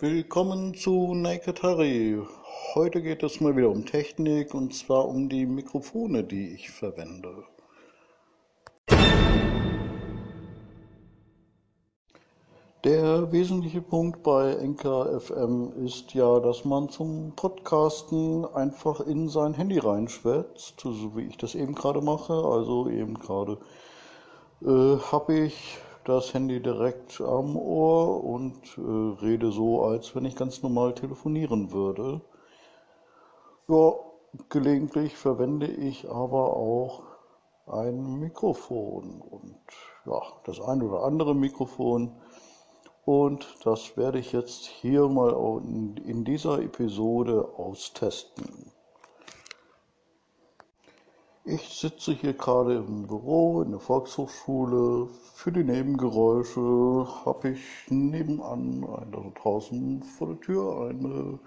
Willkommen zu Naked Harry. Heute geht es mal wieder um Technik und zwar um die Mikrofone, die ich verwende. Der wesentliche Punkt bei Enker FM ist ja, dass man zum Podcasten einfach in sein Handy reinschwätzt, so wie ich das eben gerade mache. Also eben gerade äh, habe ich das Handy direkt am Ohr und äh, rede so, als wenn ich ganz normal telefonieren würde. Ja, gelegentlich verwende ich aber auch ein Mikrofon und ja, das ein oder andere Mikrofon. Und das werde ich jetzt hier mal in dieser Episode austesten. Ich sitze hier gerade im Büro in der Volkshochschule. Für die Nebengeräusche habe ich nebenan, also draußen vor der Tür, eine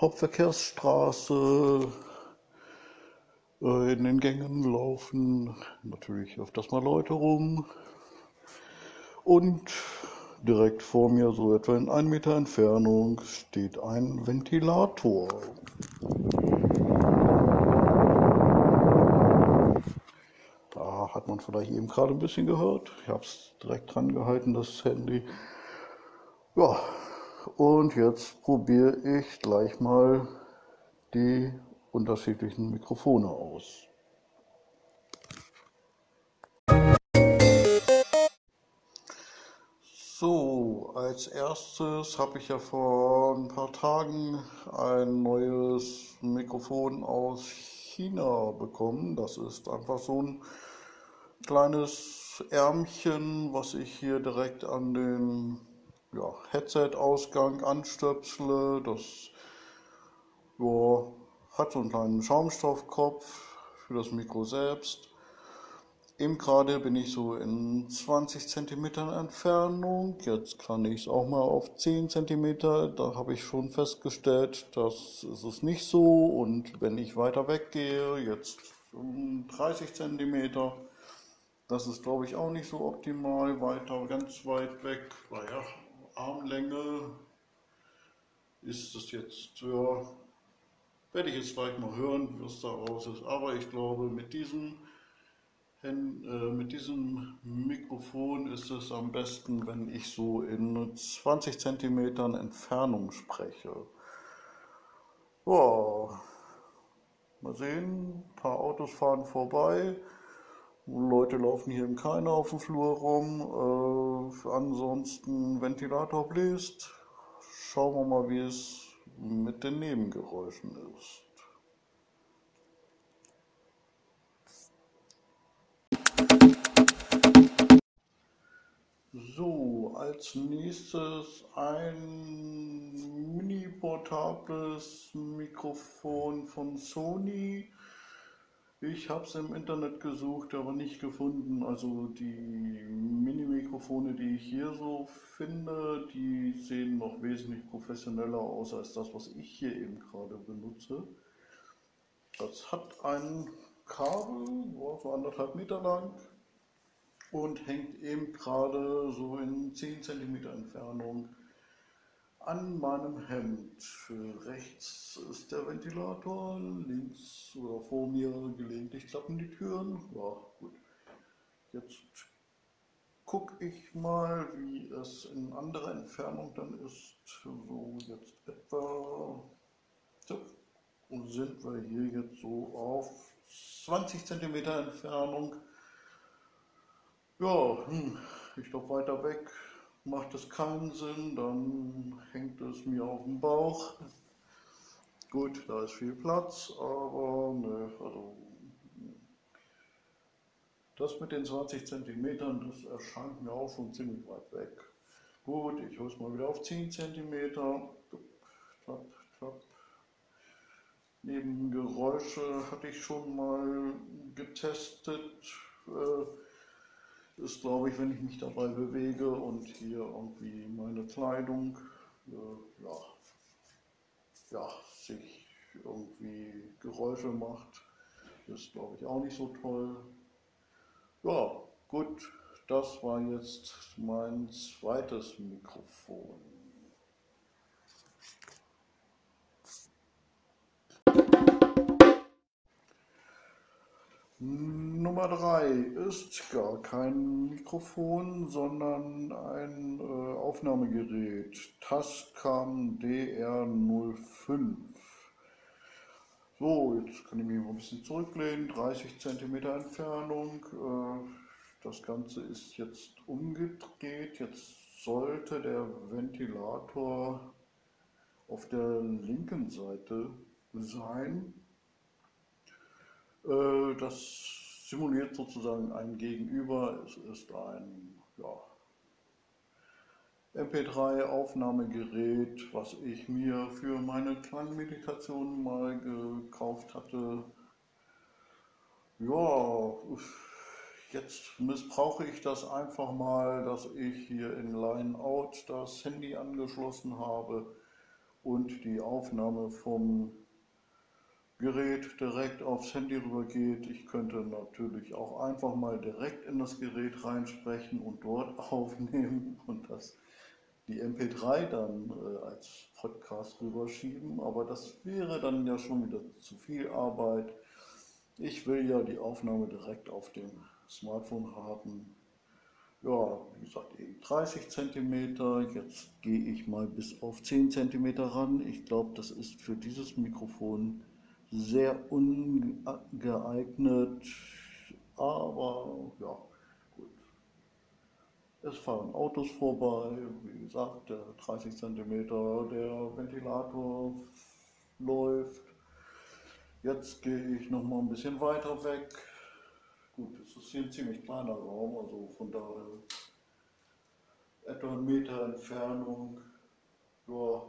Hauptverkehrsstraße. Äh, in den Gängen laufen natürlich öfters mal Leute rum. Und direkt vor mir, so etwa in einem Meter Entfernung, steht ein Ventilator. hat man vielleicht eben gerade ein bisschen gehört. Ich habe es direkt dran gehalten, das Handy. Ja, und jetzt probiere ich gleich mal die unterschiedlichen Mikrofone aus. So, als erstes habe ich ja vor ein paar Tagen ein neues Mikrofon aus China bekommen. Das ist einfach so ein kleines Ärmchen, was ich hier direkt an den ja, Headset-Ausgang anstöpsle. Das ja, hat so einen kleinen Schaumstoffkopf für das Mikro selbst. Eben gerade bin ich so in 20 cm Entfernung. Jetzt kann ich es auch mal auf 10 cm. Da habe ich schon festgestellt, das ist es nicht so. Und wenn ich weiter weggehe, jetzt um 30 cm, das ist, glaube ich, auch nicht so optimal. Weiter, ganz weit weg, naja, Armlänge ist es jetzt, ja, werde ich jetzt gleich mal hören, was da raus ist. Aber ich glaube, mit diesem, äh, mit diesem Mikrofon ist es am besten, wenn ich so in 20 cm Entfernung spreche. Ja, mal sehen, ein paar Autos fahren vorbei. Leute laufen hier im Keiner auf dem Flur rum. Äh, ansonsten Ventilator bläst. Schauen wir mal, wie es mit den Nebengeräuschen ist. So, als nächstes ein mini-portables Mikrofon von Sony. Ich habe es im Internet gesucht, aber nicht gefunden. Also die Mini-Mikrofone, die ich hier so finde, die sehen noch wesentlich professioneller aus als das, was ich hier eben gerade benutze. Das hat ein Kabel, so anderthalb Meter lang und hängt eben gerade so in 10 cm Entfernung an meinem Hemd. Rechts ist der Ventilator, links oder vor mir gelegentlich klappen die Türen. Ja, gut. Jetzt gucke ich mal, wie es in anderer Entfernung dann ist. So, jetzt etwa. So, und sind wir hier jetzt so auf 20 cm Entfernung. Ja, hm, ich glaube weiter weg macht es keinen Sinn, dann hängt es mir auf dem Bauch. Gut, da ist viel Platz, aber ne, also das mit den 20 cm, das erscheint mir auch schon ziemlich weit weg. Gut, ich hole es mal wieder auf 10 cm. Klapp, klapp. Neben Geräusche hatte ich schon mal getestet. Äh, ist, glaube ich, wenn ich mich dabei bewege und hier irgendwie meine Kleidung, äh, ja, ja, sich irgendwie Geräusche macht, ist, glaube ich, auch nicht so toll. Ja, gut, das war jetzt mein zweites Mikrofon. Nummer 3 ist gar kein Mikrofon, sondern ein äh, Aufnahmegerät. Tascam DR05. So, jetzt kann ich mich mal ein bisschen zurücklehnen. 30 cm Entfernung. Äh, das Ganze ist jetzt umgedreht. Jetzt sollte der Ventilator auf der linken Seite sein. Äh, das simuliert sozusagen ein Gegenüber. Es ist ein ja, MP3-Aufnahmegerät, was ich mir für meine Klangmeditation mal gekauft hatte. Ja, jetzt missbrauche ich das einfach mal, dass ich hier in Line-Out das Handy angeschlossen habe und die Aufnahme vom Gerät direkt aufs Handy rübergeht. Ich könnte natürlich auch einfach mal direkt in das Gerät reinsprechen und dort aufnehmen und das die MP3 dann äh, als Podcast rüberschieben, aber das wäre dann ja schon wieder zu viel Arbeit. Ich will ja die Aufnahme direkt auf dem Smartphone haben. Ja, wie gesagt, eben 30 cm. Jetzt gehe ich mal bis auf 10 cm ran. Ich glaube, das ist für dieses Mikrofon sehr ungeeignet, aber ja, gut. Es fahren Autos vorbei, wie gesagt, der 30 cm, der Ventilator läuft. Jetzt gehe ich noch mal ein bisschen weiter weg. Gut, es ist hier ein ziemlich kleiner Raum, also von daher etwa einen Meter Entfernung. Ja,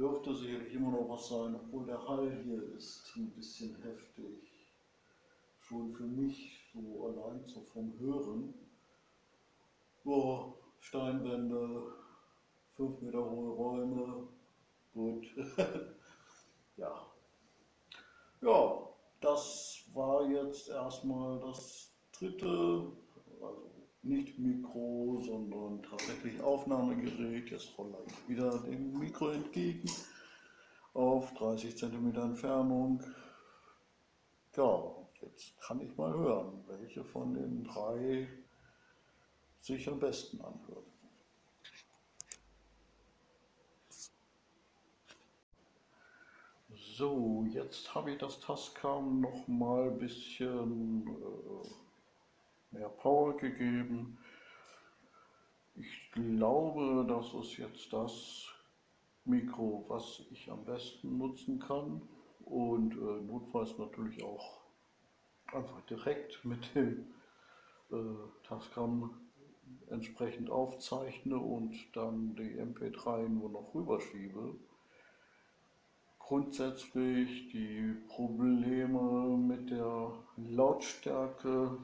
dürfte sicherlich immer noch was sein, obwohl der Hall hier ist ein bisschen heftig. Schon für mich so allein so vom Hören. Boah, Steinwände, fünf Meter hohe Räume, gut. ja. Ja, das war jetzt erstmal das dritte, also nicht Mikro, sondern tatsächlich Aufnahmegerät. Jetzt rolle ich wieder dem Mikro entgegen auf 30 cm Entfernung. Ja, jetzt kann ich mal hören, welche von den drei sich am besten anhört. So, jetzt habe ich das Tascam noch mal ein bisschen äh, mehr Power gegeben. Ich glaube, das ist jetzt das Mikro, was ich am besten nutzen kann und äh, notfalls natürlich auch einfach direkt mit dem äh, Tascam entsprechend aufzeichne und dann die MP3 nur noch rüberschiebe. Grundsätzlich die Probleme mit der Lautstärke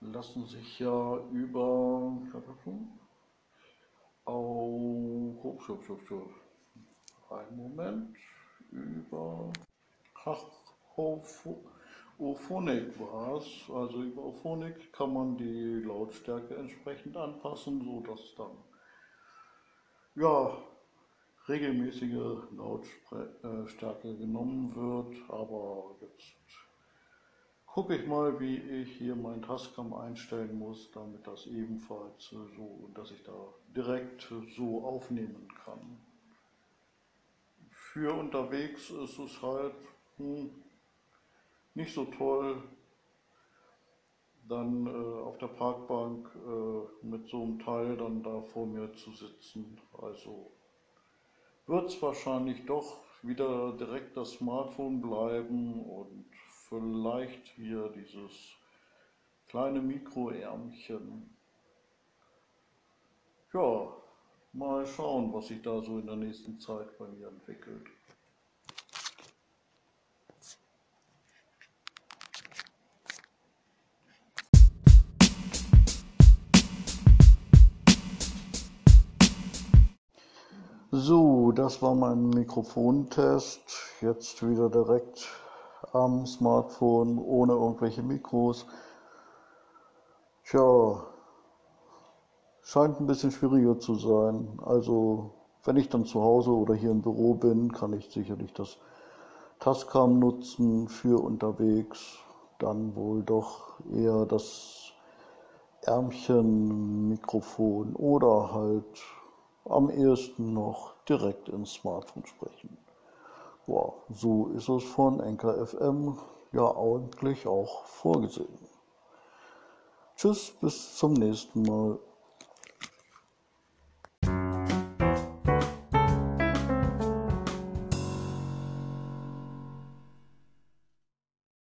lassen sich ja über auch einen Moment über ach, Ophonik war es. Also über Ophonik kann man die Lautstärke entsprechend anpassen, so dass dann ja regelmäßige Lautstärke genommen wird, aber jetzt gucke ich mal, wie ich hier mein Tascam einstellen muss, damit das ebenfalls so, dass ich da direkt so aufnehmen kann. Für unterwegs ist es halt hm, nicht so toll, dann äh, auf der Parkbank äh, mit so einem Teil dann da vor mir zu sitzen. Also wird es wahrscheinlich doch wieder direkt das Smartphone bleiben und vielleicht hier dieses kleine Mikroärmchen. Ja, mal schauen, was sich da so in der nächsten Zeit bei mir entwickelt. So, das war mein Mikrofontest. Jetzt wieder direkt am Smartphone ohne irgendwelche Mikros. Tja, scheint ein bisschen schwieriger zu sein. Also, wenn ich dann zu Hause oder hier im Büro bin, kann ich sicherlich das Tascam nutzen für unterwegs. dann wohl doch eher das Ärmchenmikrofon oder halt am ehesten noch direkt ins Smartphone sprechen. Ja, so ist es von NKFM ja eigentlich auch vorgesehen. Tschüss, bis zum nächsten Mal.